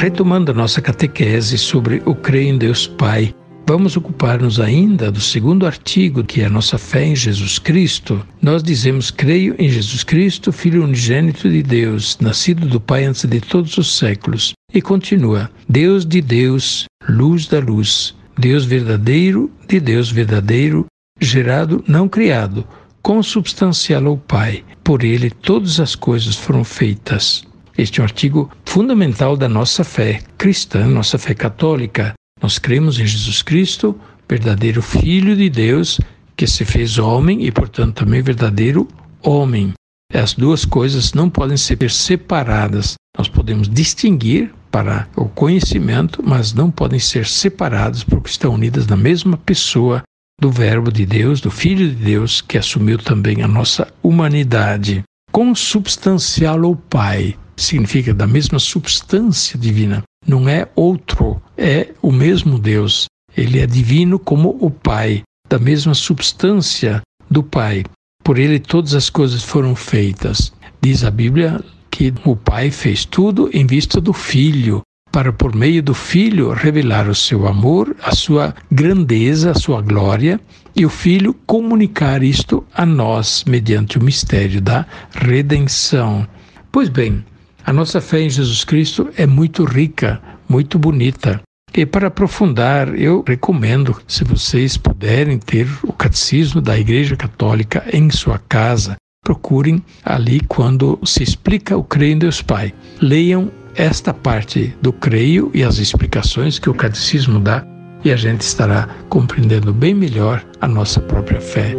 Retomando a nossa catequese sobre o crer em Deus Pai, vamos ocupar-nos ainda do segundo artigo, que é a nossa fé em Jesus Cristo. Nós dizemos: Creio em Jesus Cristo, Filho unigênito de Deus, nascido do Pai antes de todos os séculos. E continua: Deus de Deus, luz da luz, Deus verdadeiro de Deus verdadeiro, gerado, não criado, consubstancial ao Pai. Por ele todas as coisas foram feitas. Este é um artigo fundamental da nossa fé cristã, nossa fé católica. Nós cremos em Jesus Cristo, verdadeiro Filho de Deus, que se fez homem e, portanto, também verdadeiro homem. As duas coisas não podem ser separadas. Nós podemos distinguir para o conhecimento, mas não podem ser separadas porque estão unidas na mesma pessoa do Verbo de Deus, do Filho de Deus, que assumiu também a nossa humanidade. Consubstancial ao Pai significa da mesma substância divina. Não é outro, é o mesmo Deus. Ele é divino como o Pai, da mesma substância do Pai. Por ele todas as coisas foram feitas. Diz a Bíblia que o Pai fez tudo em vista do Filho, para por meio do Filho revelar o seu amor, a sua grandeza, a sua glória, e o Filho comunicar isto a nós mediante o mistério da redenção. Pois bem, a nossa fé em Jesus Cristo é muito rica, muito bonita. E para aprofundar, eu recomendo, se vocês puderem ter o catecismo da Igreja Católica em sua casa, procurem ali quando se explica o creio em Deus Pai. Leiam esta parte do creio e as explicações que o catecismo dá e a gente estará compreendendo bem melhor a nossa própria fé